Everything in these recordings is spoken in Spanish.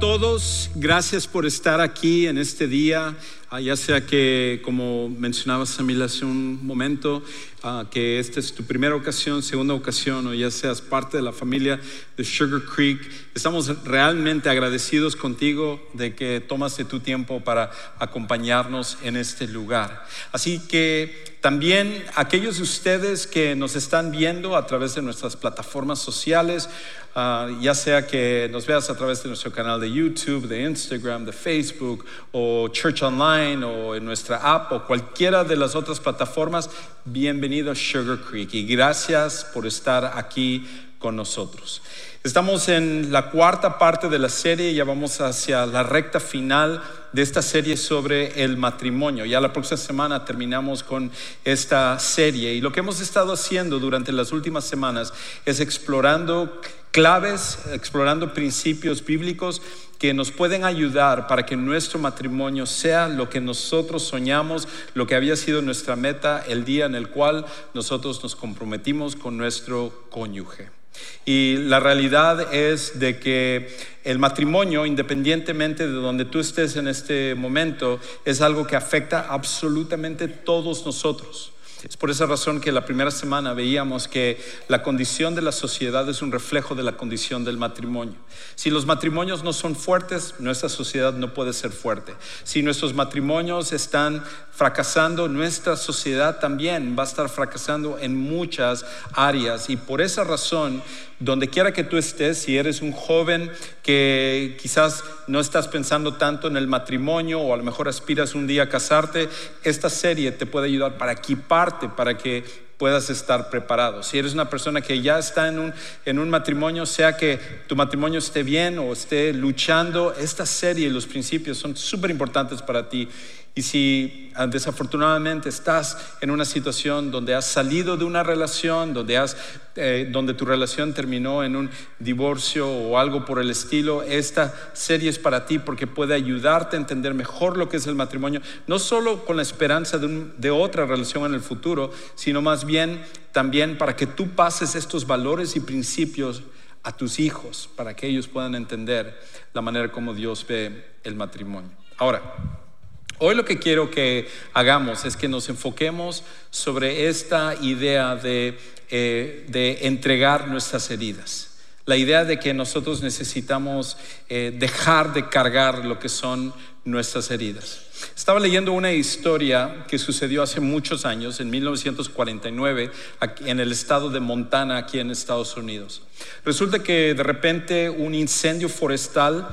A todos, gracias por estar aquí en este día, ah, ya sea que, como mencionaba Samil hace un momento, ah, que esta es tu primera ocasión, segunda ocasión, o ya seas parte de la familia de Sugar Creek. Estamos realmente agradecidos contigo de que tomaste tu tiempo para acompañarnos en este lugar. Así que también aquellos de ustedes que nos están viendo a través de nuestras plataformas sociales, Ah, ya sea que nos veas a través de nuestro canal de YouTube, de Instagram, de Facebook, o Church Online, o en nuestra app, o cualquiera de las otras plataformas, bienvenido a Sugar Creek y gracias por estar aquí con nosotros. Estamos en la cuarta parte de la serie, ya vamos hacia la recta final de esta serie sobre el matrimonio. Ya la próxima semana terminamos con esta serie y lo que hemos estado haciendo durante las últimas semanas es explorando claves, explorando principios bíblicos que nos pueden ayudar para que nuestro matrimonio sea lo que nosotros soñamos, lo que había sido nuestra meta el día en el cual nosotros nos comprometimos con nuestro cónyuge. Y la realidad es de que el matrimonio, independientemente de donde tú estés en este momento, es algo que afecta absolutamente todos nosotros. Es por esa razón que la primera semana veíamos que la condición de la sociedad es un reflejo de la condición del matrimonio. Si los matrimonios no son fuertes, nuestra sociedad no puede ser fuerte. Si nuestros matrimonios están fracasando, nuestra sociedad también va a estar fracasando en muchas áreas. Y por esa razón donde quiera que tú estés, si eres un joven que quizás no estás pensando tanto en el matrimonio o a lo mejor aspiras un día a casarte, esta serie te puede ayudar para equiparte, para que puedas estar preparado. Si eres una persona que ya está en un, en un matrimonio, sea que tu matrimonio esté bien o esté luchando, esta serie y los principios son súper importantes para ti. Y si desafortunadamente estás en una situación donde has salido de una relación, eh, donde tu relación terminó en un divorcio o algo por el estilo, esta serie es para ti porque puede ayudarte a entender mejor lo que es el matrimonio, no solo con la esperanza de, de otra relación en el futuro, sino más bien también para que tú pases estos valores y principios a tus hijos, para que ellos puedan entender la manera como Dios ve el matrimonio. Ahora, Hoy lo que quiero que hagamos es que nos enfoquemos sobre esta idea de, eh, entregar nuestras heridas. La idea de que nosotros necesitamos eh, dejar de cargar lo que son nuestras heridas. Estaba leyendo una historia que sucedió hace muchos años, en 1949, en el estado de Montana, aquí en Estados Unidos. Resulta que de repente un incendio forestal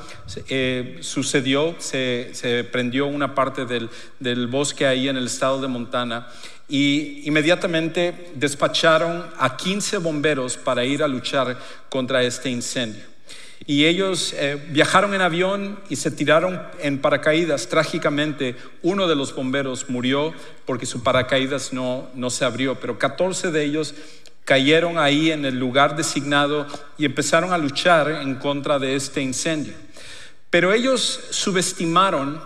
eh, sucedió, se, prendió una parte del, del bosque ahí en el estado de Montana y inmediatamente despacharon a 15 bomberos para ir a luchar contra este incendio. Y ellos eh, viajaron en avión y se tiraron en paracaídas. Trágicamente, uno de los bomberos murió porque su paracaídas no, no se abrió, pero 14 de ellos cayeron ahí en el lugar designado y empezaron a luchar en contra de este incendio. Pero ellos subestimaron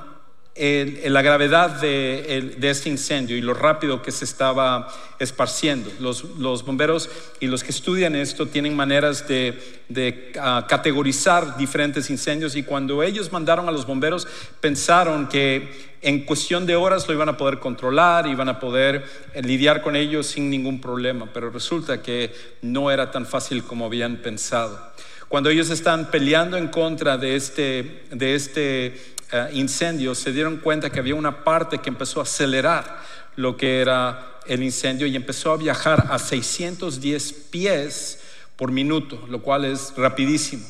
la gravedad de, este incendio y lo rápido que se estaba esparciendo. Los, bomberos y los que estudian esto tienen maneras de, ah, categorizar diferentes incendios y cuando ellos mandaron a los bomberos pensaron que en cuestión de horas lo iban a poder controlar, iban a poder eh, lidiar con ellos sin ningún problema, pero resulta que no era tan fácil como habían pensado. Cuando ellos están peleando en contra de este, de este eh, incendio, se dieron cuenta que había una parte que empezó a acelerar lo que era el incendio y empezó a viajar a 610 pies por minuto, lo cual es rapidísimo.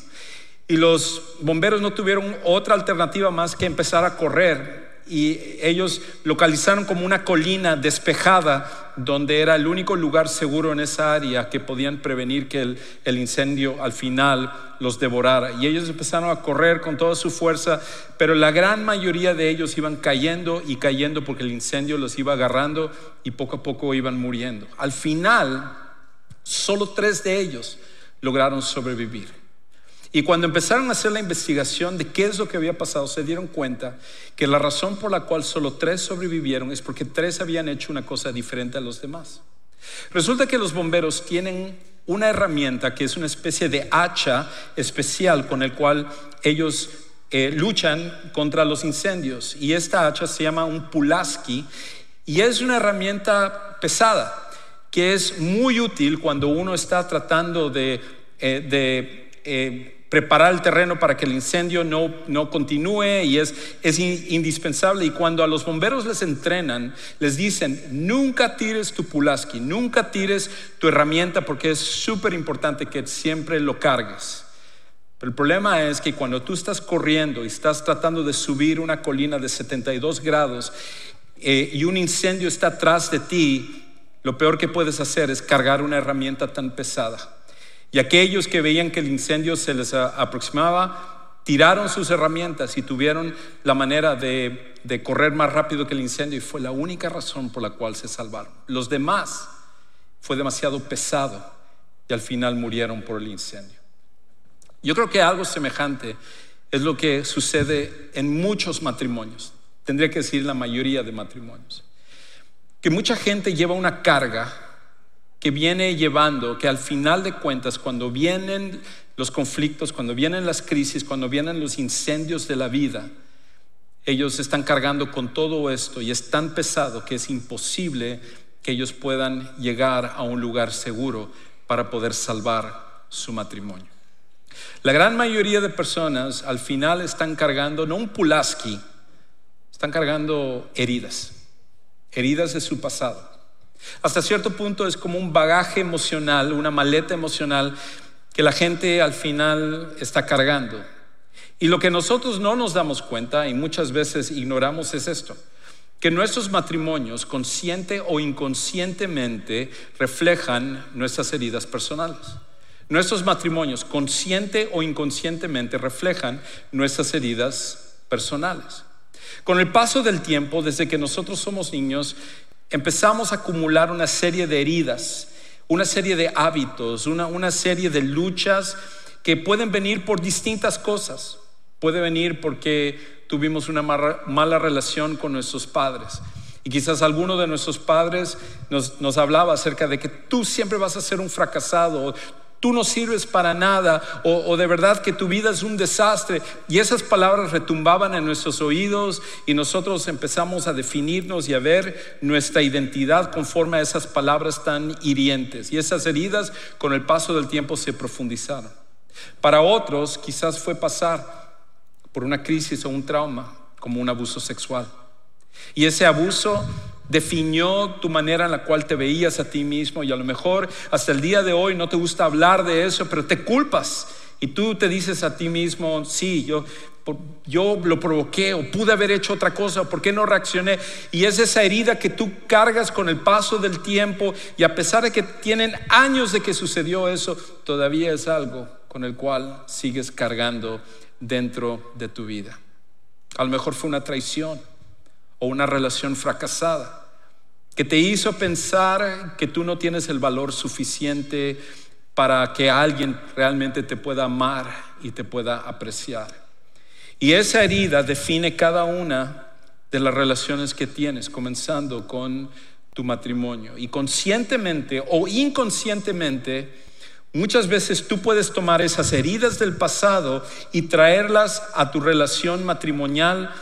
Y los bomberos no tuvieron otra alternativa más que empezar a correr y ellos localizaron como una colina despejada donde era el único lugar seguro en esa área que podían prevenir que el, incendio al final los devorara. Y ellos empezaron a correr con toda su fuerza, pero la gran mayoría de ellos iban cayendo y cayendo porque el incendio los iba agarrando y poco a poco iban muriendo. Al final, solo tres de ellos lograron sobrevivir. Y cuando empezaron a hacer la investigación de qué es lo que había pasado, se dieron cuenta que la razón por la cual solo tres sobrevivieron es porque tres habían hecho una cosa diferente a los demás. Resulta que los bomberos tienen una herramienta que es una especie de hacha especial con el cual ellos eh, luchan contra los incendios. Y esta hacha se llama un pulaski y es una herramienta pesada que es muy útil cuando uno está tratando de, eh, eh, preparar el terreno para que el incendio no, no continúe y es, es indispensable. Y cuando a los bomberos les entrenan, les dicen, nunca tires tu pulaski, nunca tires tu herramienta porque es súper importante que siempre lo cargues. Pero el problema es que cuando tú estás corriendo y estás tratando de subir una colina de 72 grados eh, y un incendio está atrás de ti, lo peor que puedes hacer es cargar una herramienta tan pesada. Y aquellos que veían que el incendio se les aproximaba, tiraron sus herramientas y tuvieron la manera de, correr más rápido que el incendio y fue la única razón por la cual se salvaron. Los demás fue demasiado pesado y al final murieron por el incendio. Yo creo que algo semejante es lo que sucede en muchos matrimonios, tendría que decir la mayoría de matrimonios, que mucha gente lleva una carga que viene llevando, que al final de cuentas, cuando vienen los conflictos, cuando vienen las crisis, cuando vienen los incendios de la vida, ellos están cargando con todo esto y es tan pesado que es imposible que ellos puedan llegar a un lugar seguro para poder salvar su matrimonio. La gran mayoría de personas al final están cargando no un pulaski, están cargando heridas, heridas de su pasado. Hasta cierto punto es como un bagaje emocional, una maleta emocional que la gente al final está cargando. Y lo que nosotros no nos damos cuenta y muchas veces ignoramos es esto, que nuestros matrimonios, consciente o inconscientemente, reflejan nuestras heridas personales. Nuestros matrimonios, consciente o inconscientemente, reflejan nuestras heridas personales. Con el paso del tiempo, desde que nosotros somos niños, empezamos a acumular una serie de heridas, una serie de hábitos, una, serie de luchas que pueden venir por distintas cosas. Puede venir porque tuvimos una mala, relación con nuestros padres. Y quizás alguno de nuestros padres nos, nos, hablaba acerca de que tú siempre vas a ser un fracasado, tú no sirves para nada o, de verdad que tu vida es un desastre. Y esas palabras retumbaban en nuestros oídos y nosotros empezamos a definirnos y a ver nuestra identidad conforme a esas palabras tan hirientes. Y esas heridas con el paso del tiempo se profundizaron. Para otros quizás fue pasar por una crisis o un trauma como un abuso sexual. Y ese abuso definió tu manera en la cual te veías a ti mismo y a lo mejor hasta el día de hoy no te gusta hablar de eso, pero te culpas y tú te dices a ti mismo, sí, yo, yo lo provoqué o pude haber hecho otra cosa, por qué no reaccioné. Y es esa herida que tú cargas con el paso del tiempo y a pesar de que tienen años de que sucedió eso, todavía es algo con el cual sigues cargando dentro de tu vida. A lo mejor fue una traición o una relación fracasada que te hizo pensar que tú no tienes el valor suficiente para que alguien realmente te pueda amar y te pueda apreciar. Y esa herida define cada una de las relaciones que tienes, comenzando con tu matrimonio. Y conscientemente o inconscientemente, muchas veces tú puedes tomar esas heridas del pasado y traerlas a tu relación matrimonial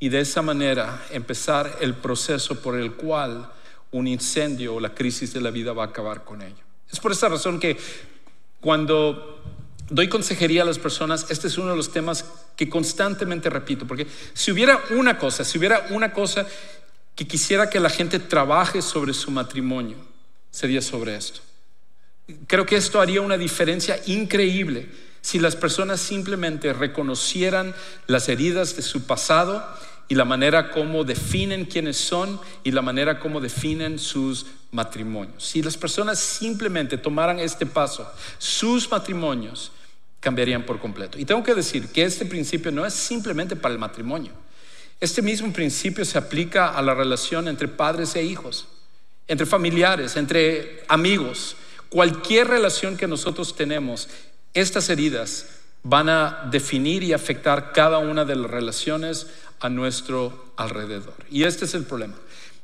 y de esa manera empezar el proceso por el cual un incendio o la crisis de la vida va a acabar con ello. Es por esa razón que cuando doy consejería a las personas, este es uno de los temas que constantemente repito, porque si hubiera una cosa, si hubiera una cosa que quisiera que la gente trabaje sobre su matrimonio, sería sobre esto. Creo que esto haría una diferencia increíble si las personas simplemente reconocieran las heridas de su pasado y la manera como definen quiénes son y la manera como definen sus matrimonios. Si las personas simplemente tomaran este paso, sus matrimonios cambiarían por completo. Y tengo que decir que este principio no es simplemente para el matrimonio. Este mismo principio se aplica a la relación entre padres e hijos, entre familiares, entre amigos. Cualquier relación que nosotros tenemos, estas heridas van a definir y afectar cada una de las relaciones a nuestro alrededor. Y este es el problema.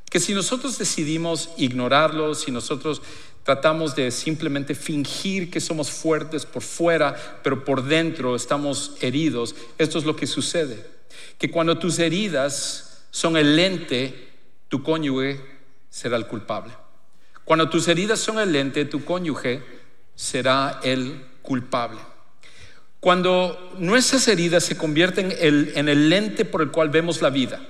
que si nosotros decidimos ignorarlo, si nosotros tratamos de simplemente fingir que somos fuertes por fuera, pero por dentro estamos heridos, esto es lo que sucede. Que cuando tus heridas son el lente, tu cónyuge será el culpable. Cuando tus heridas son el lente, tu cónyuge será el culpable. Cuando nuestras heridas se convierten en el lente por el cual vemos la vida,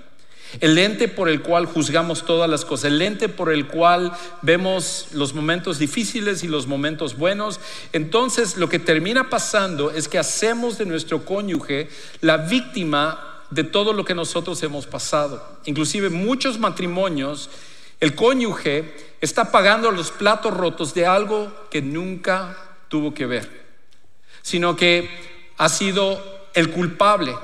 el lente por el cual juzgamos todas las cosas, el lente por el cual vemos los momentos difíciles y los momentos buenos, entonces lo que termina pasando es que hacemos de nuestro cónyuge la víctima de todo lo que nosotros hemos pasado. Inclusive muchos matrimonios, el cónyuge está pagando los platos rotos de algo que nunca tuvo que ver, sino que ha sido el culpable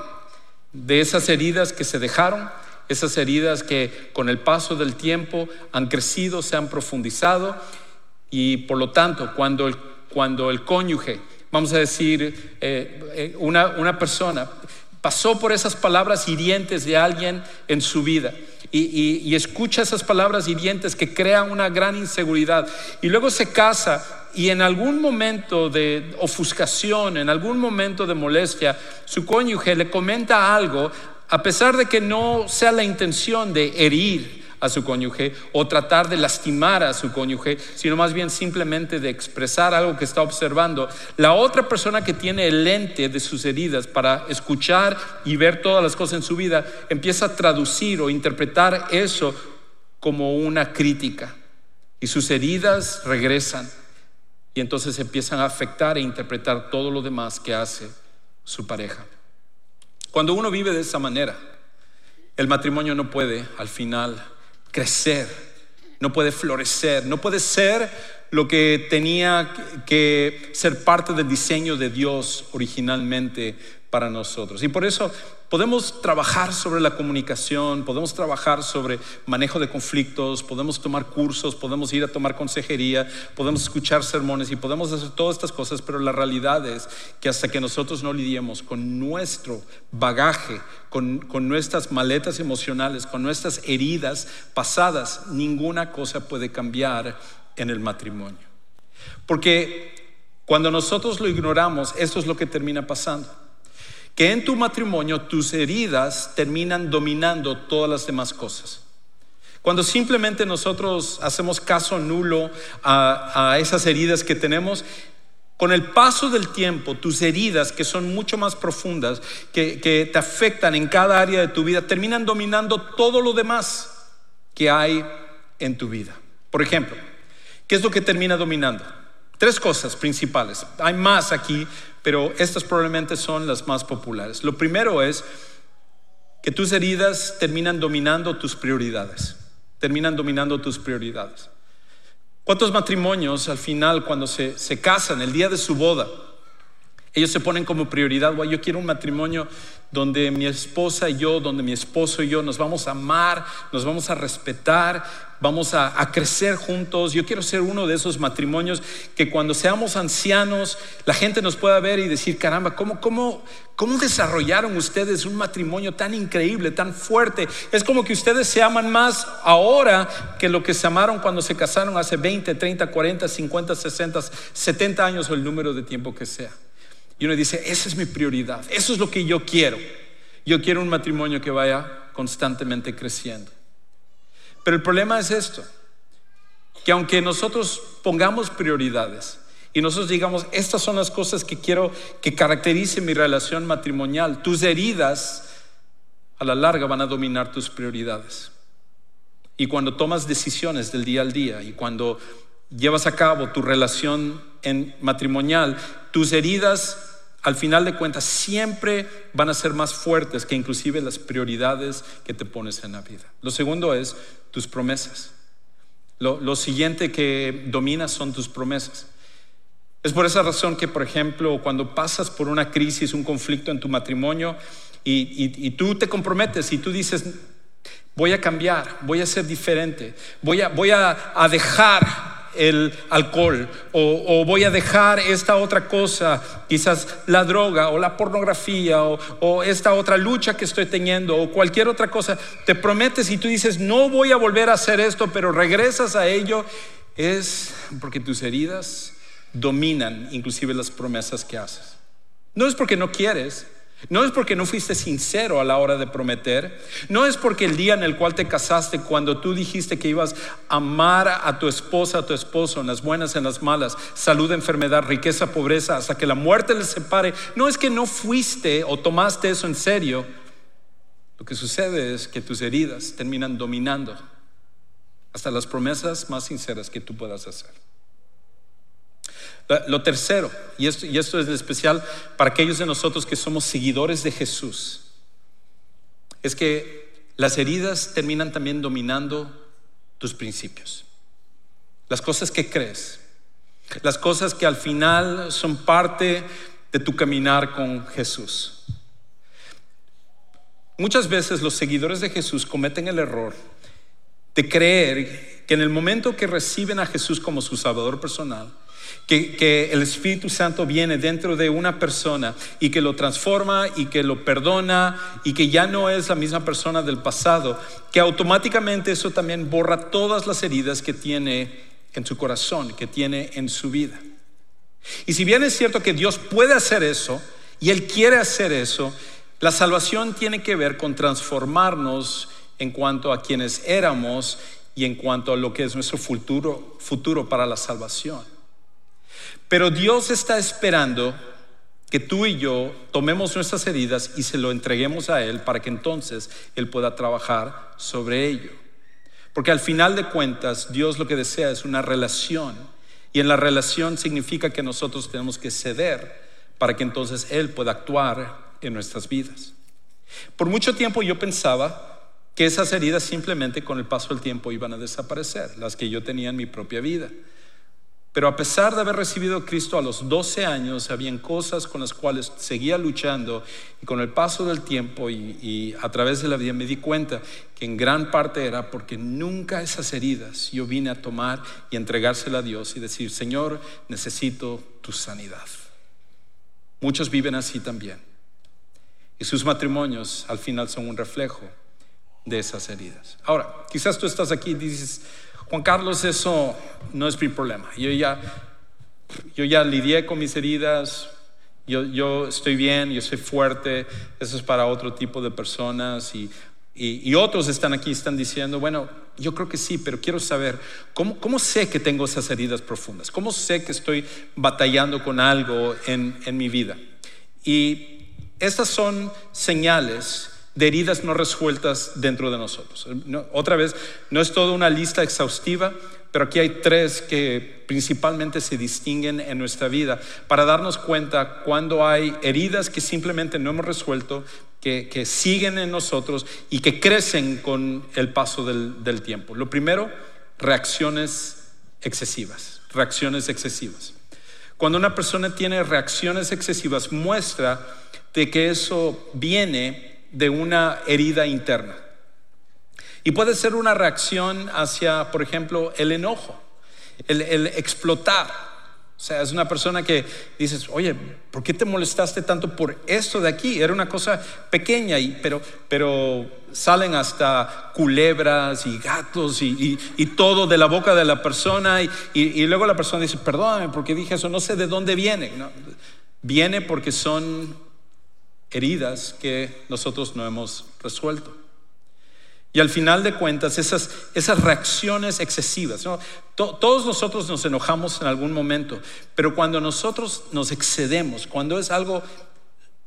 de esas heridas que se dejaron, esas heridas que con el paso del tiempo han crecido, se han profundizado y por lo tanto cuando el, cuando el cónyuge, vamos a decir, eh, eh, una, una persona pasó por esas palabras hirientes de alguien en su vida y, y, escucha esas palabras hirientes que crean una gran inseguridad y luego se casa y en algún momento de ofuscación, en algún momento de molestia, su cónyuge le comenta algo a pesar de que no sea la intención de herir a su cónyuge o tratar de lastimar a su cónyuge, sino más bien simplemente de expresar algo que está observando, la otra persona que tiene el lente de sus heridas para escuchar y ver todas las cosas en su vida, empieza a traducir o interpretar eso como una crítica. Y sus heridas regresan y entonces empiezan a afectar e interpretar todo lo demás que hace su pareja. Cuando uno vive de esa manera, el matrimonio no puede al final crecer, no puede florecer, no puede ser lo que tenía que ser parte del diseño de Dios originalmente para nosotros. Y por eso Podemos trabajar sobre la comunicación, podemos trabajar sobre manejo de conflictos, podemos tomar cursos, podemos ir a tomar consejería, podemos escuchar sermones y podemos hacer todas estas cosas, pero la realidad es que hasta que nosotros no lidiemos con nuestro bagaje, con, con nuestras maletas emocionales, con nuestras heridas pasadas, ninguna cosa puede cambiar en el matrimonio. Porque cuando nosotros lo ignoramos, eso es lo que termina pasando que en tu matrimonio tus heridas terminan dominando todas las demás cosas. Cuando simplemente nosotros hacemos caso nulo a, esas heridas que tenemos, con el paso del tiempo, tus heridas, que son mucho más profundas, que, que, te afectan en cada área de tu vida, terminan dominando todo lo demás que hay en tu vida. Por ejemplo, ¿qué es lo que termina dominando? Tres cosas principales. Hay más aquí, pero estas probablemente son las más populares. Lo primero es que tus heridas terminan dominando tus prioridades, terminan dominando tus prioridades. ¿Cuántos matrimonios al final cuando se, se casan, el día de su boda, ellos se ponen como prioridad, yo quiero un matrimonio donde mi esposa y yo, donde mi esposo y yo nos vamos a amar, nos vamos a respetar, vamos a, crecer juntos. Yo quiero ser uno de esos matrimonios que cuando seamos ancianos, la gente nos pueda ver y decir, caramba, ¿cómo, cómo, cómo desarrollaron ustedes un matrimonio tan increíble, tan fuerte? Es como que ustedes se aman más ahora que lo que se amaron cuando se casaron hace 20, 30, 40, 50, 60, 70 años o el número de tiempo que sea. Y uno dice, esa es mi prioridad, eso es lo que yo quiero. Yo quiero un matrimonio que vaya constantemente creciendo. Pero el problema es esto, que aunque nosotros pongamos prioridades y nosotros digamos, estas son las cosas que quiero que caractericen mi relación matrimonial, tus heridas a la larga van a dominar tus prioridades. Y cuando tomas decisiones del día al día y cuando llevas a cabo tu relación en matrimonial, tus heridas al final de cuentas siempre van a ser más fuertes que inclusive las prioridades que te pones en la vida. Lo segundo es tus promesas. Lo, siguiente que domina son tus promesas. Es por esa razón que, por ejemplo, cuando pasas por una crisis, un conflicto en tu matrimonio y, tú te comprometes y tú dices, voy a cambiar, voy a ser diferente, voy a, voy a dejar el alcohol o, voy a dejar esta otra cosa, quizás la droga o la pornografía o, o esta otra lucha que estoy teniendo o cualquier otra cosa, te prometes y tú dices, no voy a volver a hacer esto, pero regresas a ello, es porque tus heridas dominan inclusive las promesas que haces. No es porque no quieres, no es porque no fuiste sincero a la hora de prometer. No es porque el día en el cual te casaste, cuando tú dijiste que ibas a amar a tu esposa, a tu esposo, en las buenas, en las malas, salud, enfermedad, riqueza, pobreza, hasta que la muerte les separe. No es que no fuiste o tomaste eso en serio. Lo que sucede es que tus heridas terminan dominando hasta las promesas más sinceras que tú puedas hacer. Lo tercero, y esto, y esto es especial para aquellos de nosotros que somos seguidores de Jesús, es que las heridas terminan también dominando tus principios, las cosas que crees, las cosas que al final son parte de tu caminar con Jesús. Muchas veces los seguidores de Jesús cometen el error de creer que en el momento que reciben a Jesús como su Salvador personal, que, el Espíritu Santo viene dentro de una persona y que lo transforma y que lo perdona y que ya no es la misma persona del pasado, que automáticamente eso también borra todas las heridas que tiene en su corazón, que tiene en su vida. Y si bien es cierto que Dios puede hacer eso y Él quiere hacer eso, la salvación tiene que ver con transformarnos en cuanto a quienes éramos y en cuanto a lo que es nuestro futuro, futuro para la salvación. Pero Dios está esperando que tú y yo tomemos nuestras heridas y se lo entreguemos a Él para que entonces Él pueda trabajar sobre ello. Porque al final de cuentas, Dios lo que desea es una relación. Y en la relación significa que nosotros tenemos que ceder para que entonces Él pueda actuar en nuestras vidas. Por mucho tiempo yo pensaba que esas heridas simplemente con el paso del tiempo iban a desaparecer, las que yo tenía en mi propia vida. Pero a pesar de haber recibido Cristo a los 12 años, habían cosas con las cuales seguía luchando y con el paso del tiempo y, a través de la vida me di cuenta que en gran parte era porque nunca esas heridas yo vine a tomar y entregársela a Dios y decir, Señor, necesito tu sanidad. Muchos viven así también. Y sus matrimonios al final son un reflejo de esas heridas. Ahora, quizás tú estás aquí y dices, Juan Carlos, eso no es mi problema. Yo ya, yo ya lidié con mis heridas, yo, yo estoy bien, yo soy fuerte, eso es para otro tipo de personas y, y, otros están aquí, están diciendo, bueno, yo creo que sí, pero quiero saber, ¿cómo, ¿cómo, sé que tengo esas heridas profundas? ¿Cómo sé que estoy batallando con algo en, en mi vida? Y estas son señales de heridas no resueltas dentro de nosotros. otra vez, no es toda una lista exhaustiva, pero aquí hay tres que principalmente se distinguen en nuestra vida para darnos cuenta cuando hay heridas que simplemente no hemos resuelto, que, siguen en nosotros y que crecen con el paso del, del tiempo. Lo primero, reacciones excesivas, reacciones excesivas. Cuando una persona tiene reacciones excesivas, muestra de que eso viene de una herida interna. Y puede ser una reacción hacia, por ejemplo, el enojo, el, explotar. O sea, es una persona que dices, oye, ¿por qué te molestaste tanto por esto de aquí? Era una cosa pequeña, y, pero, pero salen hasta culebras y gatos y, todo de la boca de la persona. Y, luego la persona dice, perdóname porque dije eso, no sé de dónde viene. Viene porque son heridas que nosotros no hemos resuelto. Y al final de cuentas, esas, esas reacciones excesivas, todos nosotros nos enojamos en algún momento, pero cuando nosotros nos excedemos, cuando es algo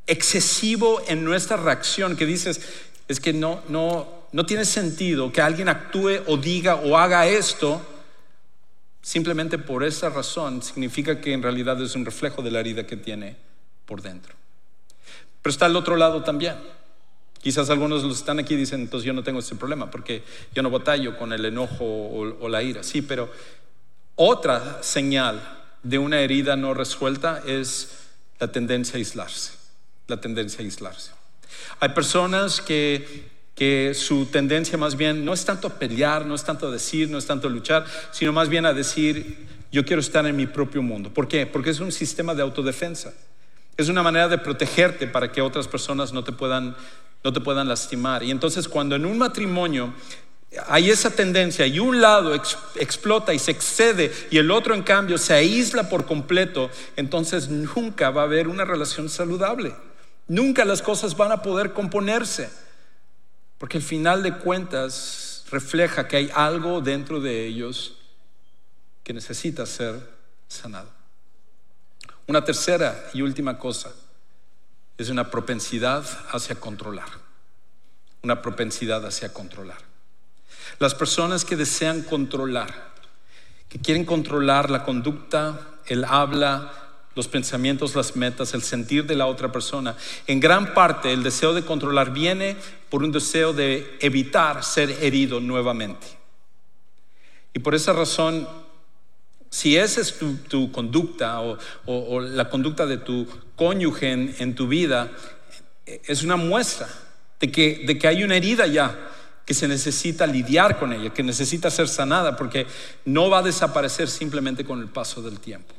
excesivo en nuestra reacción, que dices, es que no, no, no tiene sentido que alguien actúe o diga o haga esto, simplemente por esa razón significa que en realidad es un reflejo de la herida que tiene por dentro. Pero está al otro lado también. Quizás algunos los están aquí y dicen, entonces yo no tengo ese problema porque yo no batallo con el enojo o, la ira. Sí, pero otra señal de una herida no resuelta es la tendencia a aislarse. La tendencia a aislarse. Hay personas que que su tendencia más bien no es tanto a pelear, no es tanto a decir, no es tanto a luchar, sino más bien a decir, yo quiero estar en mi propio mundo. ¿Por qué? Porque es un sistema de autodefensa. Es una manera de protegerte para que otras personas no te puedan, no te puedan lastimar. Y entonces cuando en un matrimonio hay esa tendencia y un lado explota y se excede y el otro en cambio se aísla por completo, entonces nunca va a haber una relación saludable. Nunca las cosas van a poder componerse. Porque al final de cuentas refleja que hay algo dentro de ellos que necesita ser sanado. Una tercera y última cosa es una propensidad hacia controlar. Una propensidad hacia controlar. Las personas que desean controlar, que quieren controlar la conducta, el habla, los pensamientos, las metas, el sentir de la otra persona. En gran parte el deseo de controlar viene por un deseo de evitar ser herido nuevamente. Y por esa razón, si esa es tu, conducta o, la conducta de tu cónyuge en, tu vida, es una muestra de que, de que hay una herida ya que se necesita lidiar con ella, que necesita ser sanada, porque no va a desaparecer simplemente con el paso del tiempo.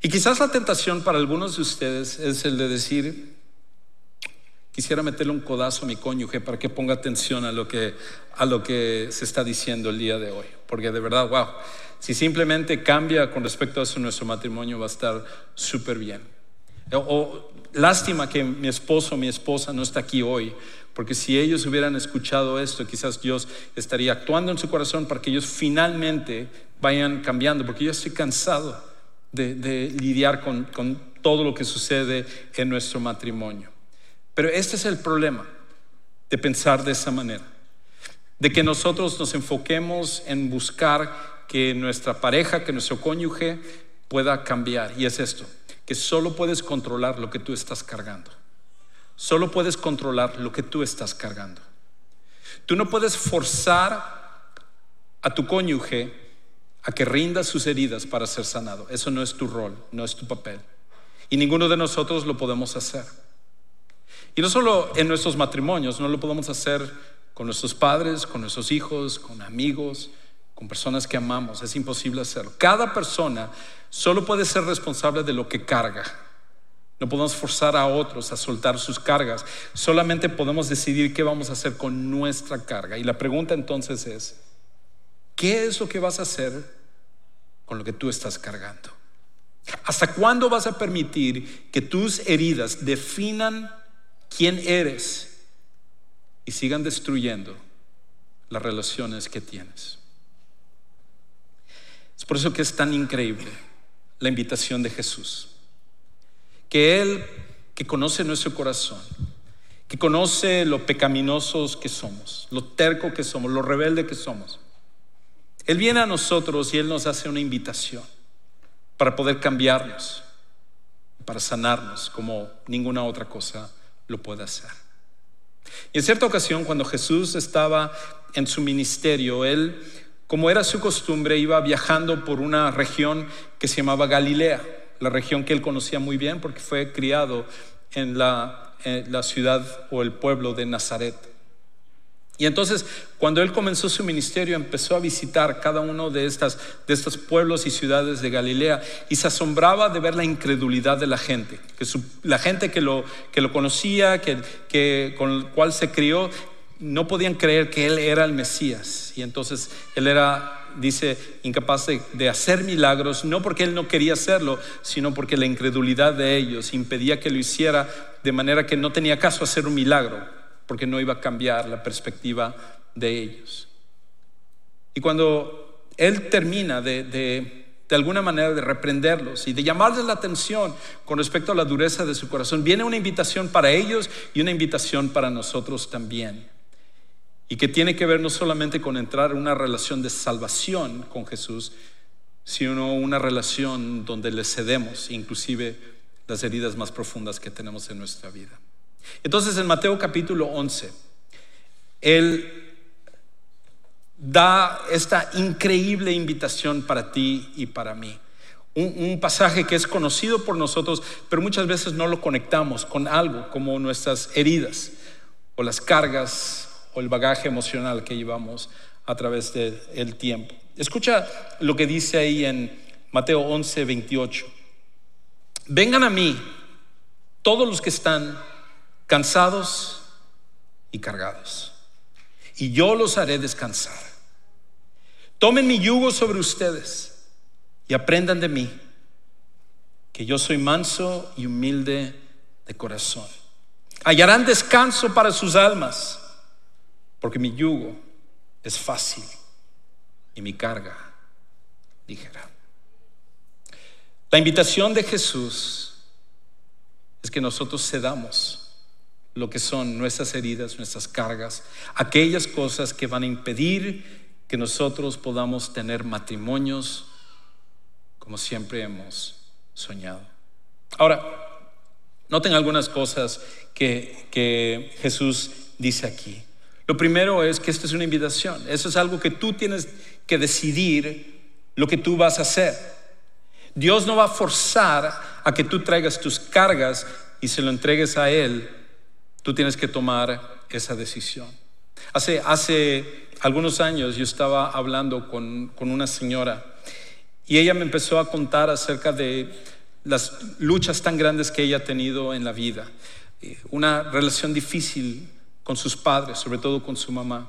Y quizás la tentación para algunos de ustedes es el de decir, quisiera meterle un codazo a mi cónyuge para que ponga atención a lo que, a lo que se está diciendo el día de hoy. Porque de verdad, wow, si simplemente cambia con respecto a eso nuestro matrimonio va a estar súper bien. O, lástima que mi esposo o mi esposa no está aquí hoy, porque si ellos hubieran escuchado esto, quizás Dios estaría actuando en su corazón para que ellos finalmente vayan cambiando, porque yo estoy cansado de, lidiar con todo lo que sucede en nuestro matrimonio. Pero este es el problema de pensar de esa manera, de que nosotros nos enfoquemos en buscar que nuestra pareja, que nuestro cónyuge pueda cambiar. Y es esto, que solo puedes controlar lo que tú estás cargando. Solo puedes controlar lo que tú estás cargando. Tú no puedes forzar a tu cónyuge a que rinda sus heridas para ser sanado. Eso no es tu rol, no es tu papel. Y ninguno de nosotros lo podemos hacer. Y no solo en nuestros matrimonios, no lo podemos hacer con nuestros padres, con nuestros hijos, con amigos, con personas que amamos. Es imposible hacerlo. Cada persona solo puede ser responsable de lo que carga. No podemos forzar a otros a soltar sus cargas. Solamente podemos decidir qué vamos a hacer con nuestra carga. Y la pregunta entonces es, ¿qué es lo que vas a hacer con lo que tú estás cargando? ¿Hasta cuándo vas a permitir que tus heridas definan quién eres y sigan destruyendo las relaciones que tienes? Es por eso que es tan increíble la invitación de Jesús que Él, que conoce nuestro corazón, que conoce lo pecaminosos que somos, lo terco que somos, lo rebelde que somos, Él viene a nosotros y Él nos hace una invitación para poder cambiarnos, para sanarnos como ninguna otra cosa lo puede hacer. Y en cierta ocasión, cuando Jesús estaba en su ministerio, Él, como era su costumbre, iba viajando por una región que se llamaba Galilea la región que él conocía muy bien porque fue criado en la, ciudad o el pueblo de Nazaret. Y entonces, cuando él comenzó su ministerio, empezó a visitar cada uno de, estas, de estos pueblos y ciudades de Galilea y se asombraba de ver la incredulidad de la gente, que la gente que lo, que lo conocía, que, con el cual se crió, no podían creer que él era el Mesías. Y entonces él era dice, incapaz de, hacer milagros, no porque él no quería hacerlo, sino porque la incredulidad de ellos impedía que lo hiciera, de manera que no tenía caso hacer un milagro, porque no iba a cambiar la perspectiva de ellos. Y cuando él termina de, de alguna manera de reprenderlos y de llamarles la atención con respecto a la dureza de su corazón, viene una invitación para ellos y una invitación para nosotros también y que tiene que ver no solamente con entrar en una relación de salvación con Jesús, sino una relación donde le cedemos inclusive las heridas más profundas que tenemos en nuestra vida. Entonces en Mateo capítulo 11, Él da esta increíble invitación para ti y para mí. Un, pasaje que es conocido por nosotros, pero muchas veces no lo conectamos con algo como nuestras heridas o las cargas o el bagaje emocional que llevamos a través del tiempo. Escucha lo que dice ahí en Mateo 11, 28. Vengan a mí todos los que están cansados y cargados, y yo los haré descansar. Tomen mi yugo sobre ustedes y aprendan de mí, que yo soy manso y humilde de corazón. Hallarán descanso para sus almas, porque mi yugo es fácil y mi carga ligera. La invitación de Jesús es que nosotros cedamos lo que son nuestras heridas, nuestras cargas, aquellas cosas que van a impedir que nosotros podamos tener matrimonios como siempre hemos soñado. Ahora, noten algunas cosas que, que Jesús dice aquí. Lo primero es que esto es una invitación. Eso es algo que tú tienes que decidir lo que tú vas a hacer. Dios no va a forzar a que tú traigas tus cargas y se lo entregues a Él. Tú tienes que tomar esa decisión. Hace, hace algunos años yo estaba hablando con, con una señora y ella me empezó a contar acerca de las luchas tan grandes que ella ha tenido en la vida. Eh, una relación difícil con sus padres, sobre todo con su mamá.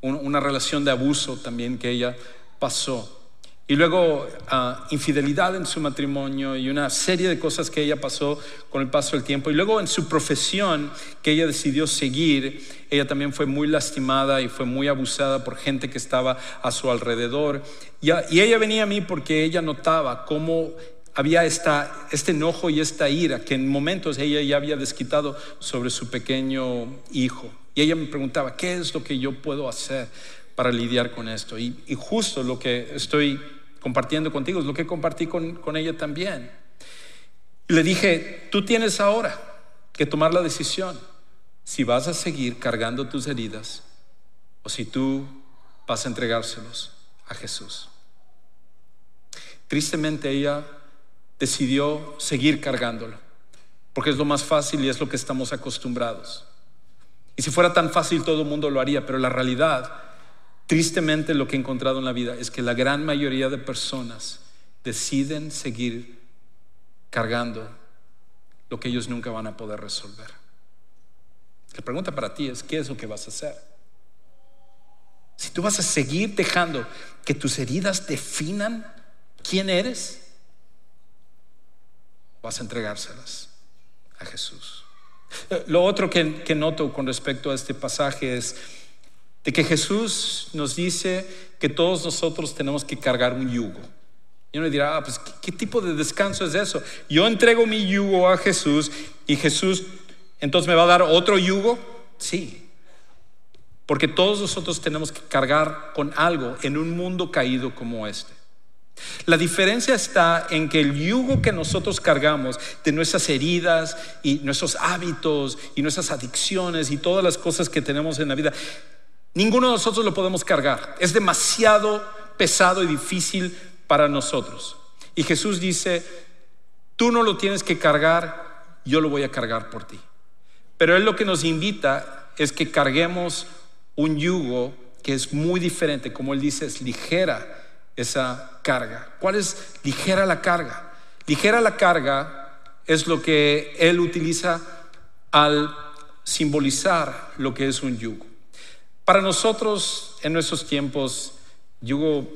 Una relación de abuso también que ella pasó. Y luego ah, infidelidad en su matrimonio y una serie de cosas que ella pasó con el paso del tiempo. Y luego en su profesión que ella decidió seguir, ella también fue muy lastimada y fue muy abusada por gente que estaba a su alrededor. Y, y ella venía a mí porque ella notaba cómo había esta, este enojo y esta ira que en momentos ella ya había desquitado sobre su pequeño hijo. Y ella me preguntaba, ¿qué es lo que yo puedo hacer para lidiar con esto? Y, y justo lo que estoy compartiendo contigo, es lo que compartí con, ella también. Y le dije, tú tienes ahora que tomar la decisión si vas a seguir cargando tus heridas o si tú vas a entregárselos a Jesús. Tristemente ella decidió seguir cargándolo, porque es lo más fácil y es lo que estamos acostumbrados. Y si fuera tan fácil todo el mundo lo haría, pero la realidad Tristemente lo que he encontrado en la vida es que la gran mayoría de personas deciden seguir cargando lo que ellos nunca van a poder resolver. La pregunta para ti es, ¿qué es lo que vas a hacer? Si tú vas a seguir dejando que tus heridas definan quién eres, vas a entregárselas a Jesús. Eh, lo otro que, que noto con respecto a este pasaje es, de que Jesús nos dice que todos nosotros tenemos que cargar un yugo. Y uno dirá, ah, pues ¿qué, tipo de descanso es eso? Yo entrego mi yugo a Jesús y Jesús entonces me va a dar otro yugo. Sí, porque todos nosotros tenemos que cargar con algo en un mundo caído como este. La diferencia está en que el yugo que nosotros cargamos de nuestras heridas y nuestros hábitos y nuestras adicciones y todas las cosas que tenemos en la vida, Ninguno de nosotros lo podemos cargar. Es demasiado pesado y difícil para nosotros. Y Jesús dice, tú no lo tienes que cargar, yo lo voy a cargar por ti. Pero Él lo que nos invita es que carguemos un yugo que es muy diferente, como Él dice, es ligera esa carga. ¿Cuál es ligera la carga? Ligera la carga es lo que Él utiliza al simbolizar lo que es un yugo. Para nosotros en nuestros tiempos, yugo,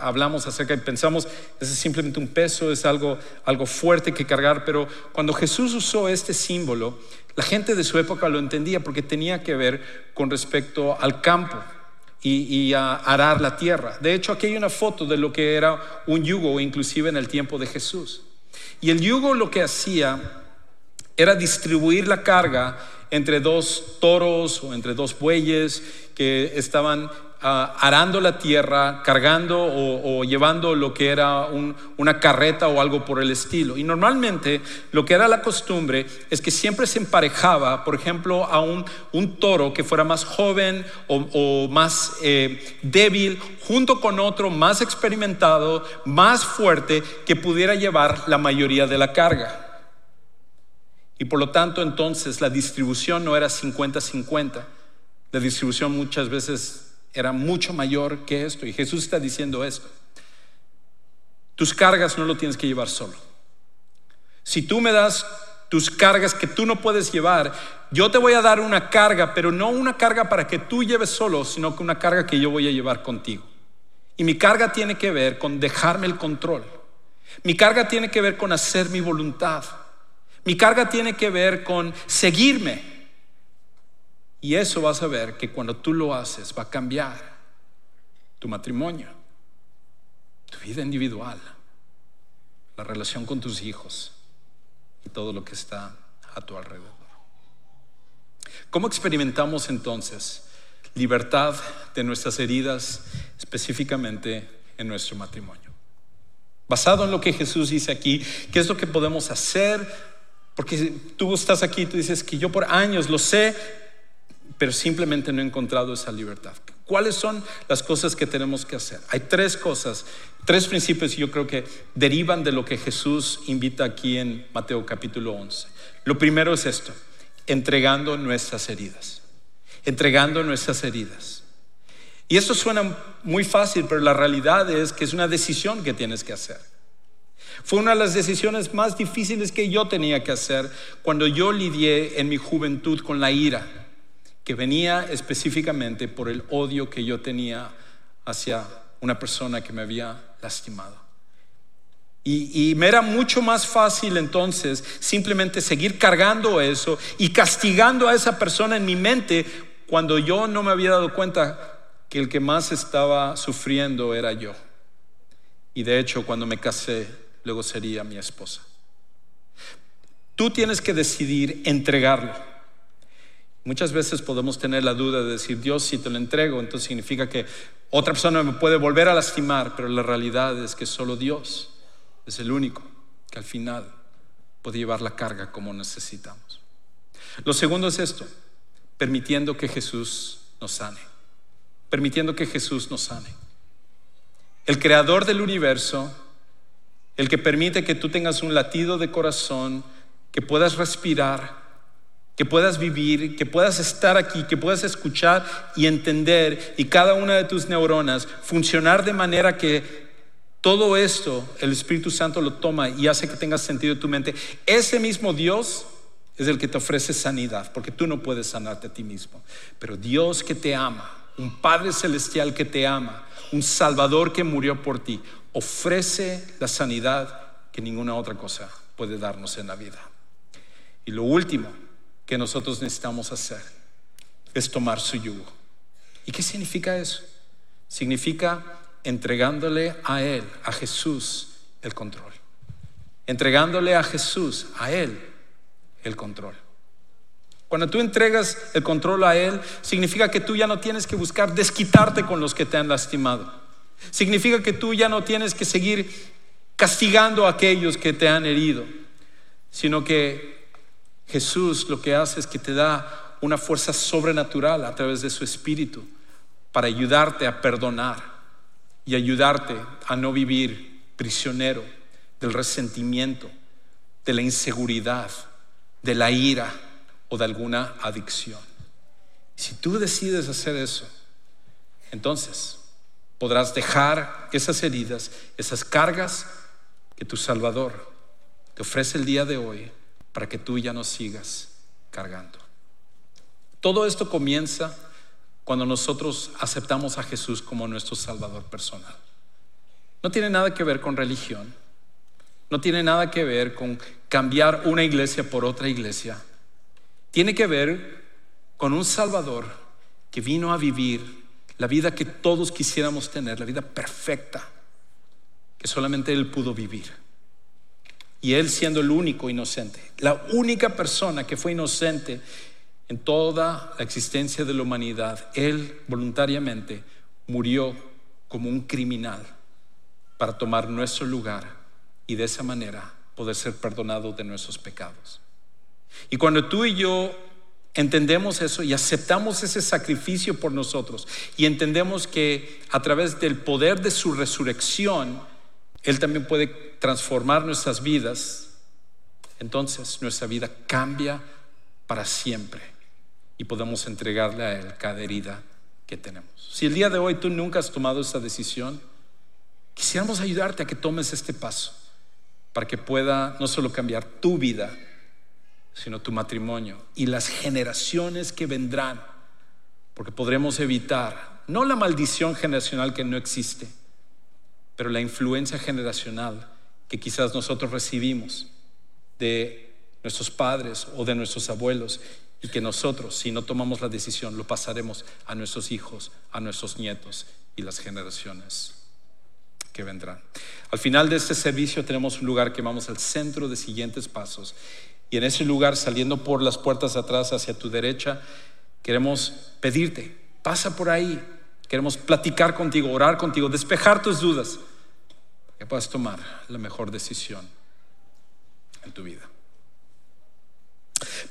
hablamos acerca y pensamos, es simplemente un peso, es algo, algo fuerte que cargar, pero cuando Jesús usó este símbolo, la gente de su época lo entendía porque tenía que ver con respecto al campo y, a arar la tierra. De hecho, aquí hay una foto de lo que era un yugo, inclusive en el tiempo de Jesús. Y el yugo lo que hacía era distribuir la carga entre dos toros o entre dos bueyes que estaban ah, arando la tierra, cargando o, llevando lo que era una carreta o algo por el estilo. Y normalmente lo que era la costumbre es que siempre se emparejaba, por ejemplo, a un, toro que fuera más joven o, más eh, débil, junto con otro más experimentado, más fuerte, que pudiera llevar la mayoría de la carga. Y por lo tanto entonces la distribución no era 50-50. La distribución muchas veces era mucho mayor que esto. Y Jesús está diciendo esto. Tus cargas no lo tienes que llevar solo. Si tú me das tus cargas que tú no puedes llevar, yo te voy a dar una carga, pero no una carga para que tú lleves solo, sino que una carga que yo voy a llevar contigo. Y mi carga tiene que ver con dejarme el control. Mi carga tiene que ver con hacer mi voluntad. Mi carga tiene que ver con seguirme. Y eso vas a ver que cuando tú lo haces va a cambiar tu matrimonio, tu vida individual, la relación con tus hijos y todo lo que está a tu alrededor. ¿Cómo experimentamos entonces libertad de nuestras heridas, específicamente en nuestro matrimonio? Basado en lo que Jesús dice aquí, ¿qué es lo que podemos hacer porque tú estás aquí y tú dices que yo por años lo sé, pero simplemente no he encontrado esa libertad. ¿Cuáles son las cosas que tenemos que hacer? Hay tres cosas, tres principios yo creo que derivan de lo que Jesús invita aquí en Mateo capítulo 11. Lo primero es esto, entregando nuestras heridas, entregando nuestras heridas. Y esto suena muy fácil, pero la realidad es que es una decisión que tienes que hacer. Fue una de las decisiones más difíciles que yo tenía que hacer cuando yo lidié en mi juventud con la ira, que venía específicamente por el odio que yo tenía hacia una persona que me había lastimado. Y, me era mucho más fácil entonces simplemente seguir cargando eso y castigando a esa persona en mi mente cuando yo no me había dado cuenta que el que más estaba sufriendo era yo. Y de hecho, cuando me casé, luego sería mi esposa. Tú tienes que decidir entregarlo. Muchas veces podemos tener la duda de decir, Dios, si te lo entrego, entonces significa que otra persona me puede volver a lastimar, pero la realidad es que solo Dios es el único que al final puede llevar la carga como necesitamos. Lo segundo es esto, permitiendo que Jesús nos sane, permitiendo que Jesús nos sane. El creador del universo el que permite que tú tengas un latido de corazón, que puedas respirar, que puedas vivir, que puedas estar aquí, que puedas escuchar y entender y cada una de tus neuronas funcionar de manera que todo esto el Espíritu Santo lo toma y hace que tengas sentido en tu mente. Ese mismo Dios es el que te ofrece sanidad, porque tú no puedes sanarte a ti mismo. Pero Dios que te ama, un Padre Celestial que te ama, un Salvador que murió por ti, ofrece la sanidad que ninguna otra cosa puede darnos en la vida. Y lo último que nosotros necesitamos hacer es tomar su yugo. ¿Y qué significa eso? Significa entregándole a Él, a Jesús, el control. Entregándole a Jesús, a Él, el control. Cuando tú entregas el control a Él, significa que tú ya no tienes que buscar desquitarte con los que te han lastimado. Significa que tú ya no tienes que seguir castigando a aquellos que te han herido, sino que Jesús lo que hace es que te da una fuerza sobrenatural a través de su espíritu para ayudarte a perdonar y ayudarte a no vivir prisionero del resentimiento, de la inseguridad, de la ira o de alguna adicción. Si tú decides hacer eso, entonces podrás dejar esas heridas, esas cargas que tu Salvador te ofrece el día de hoy para que tú ya no sigas cargando. Todo esto comienza cuando nosotros aceptamos a Jesús como nuestro Salvador personal. No tiene nada que ver con religión, no tiene nada que ver con cambiar una iglesia por otra iglesia. Tiene que ver con un Salvador que vino a vivir la vida que todos quisiéramos tener, la vida perfecta, que solamente Él pudo vivir. Y Él siendo el único inocente, la única persona que fue inocente en toda la existencia de la humanidad, Él voluntariamente murió como un criminal para tomar nuestro lugar y de esa manera poder ser perdonado de nuestros pecados. Y cuando tú y yo entendemos eso y aceptamos ese sacrificio por nosotros y entendemos que a través del poder de su resurrección, Él también puede transformar nuestras vidas, entonces nuestra vida cambia para siempre y podemos entregarle a Él cada herida que tenemos. Si el día de hoy tú nunca has tomado esta decisión, quisiéramos ayudarte a que tomes este paso para que pueda no solo cambiar tu vida, sino tu matrimonio y las generaciones que vendrán, porque podremos evitar no la maldición generacional que no existe, pero la influencia generacional que quizás nosotros recibimos de nuestros padres o de nuestros abuelos y que nosotros, si no tomamos la decisión, lo pasaremos a nuestros hijos, a nuestros nietos y las generaciones que vendrán. Al final de este servicio tenemos un lugar que vamos al centro de siguientes pasos. Y en ese lugar, saliendo por las puertas atrás hacia tu derecha, queremos pedirte, pasa por ahí. Queremos platicar contigo, orar contigo, despejar tus dudas, que puedas tomar la mejor decisión en tu vida.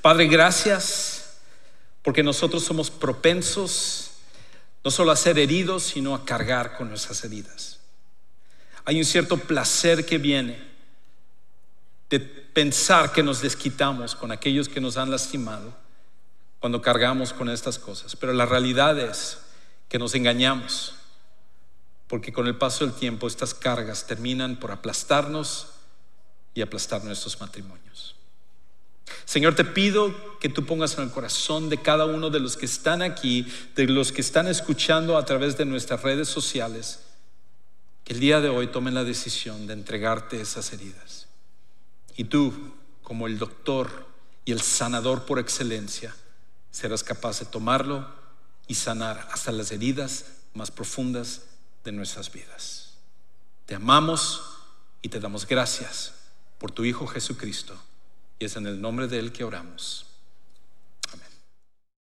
Padre, gracias porque nosotros somos propensos no solo a ser heridos, sino a cargar con nuestras heridas. Hay un cierto placer que viene de pensar que nos desquitamos con aquellos que nos han lastimado cuando cargamos con estas cosas. Pero la realidad es que nos engañamos, porque con el paso del tiempo estas cargas terminan por aplastarnos y aplastar nuestros matrimonios. Señor, te pido que tú pongas en el corazón de cada uno de los que están aquí, de los que están escuchando a través de nuestras redes sociales, que el día de hoy tomen la decisión de entregarte esas heridas. Y tú, como el doctor y el sanador por excelencia, serás capaz de tomarlo y sanar hasta las heridas más profundas de nuestras vidas. Te amamos y te damos gracias por tu Hijo Jesucristo. Y es en el nombre de Él que oramos.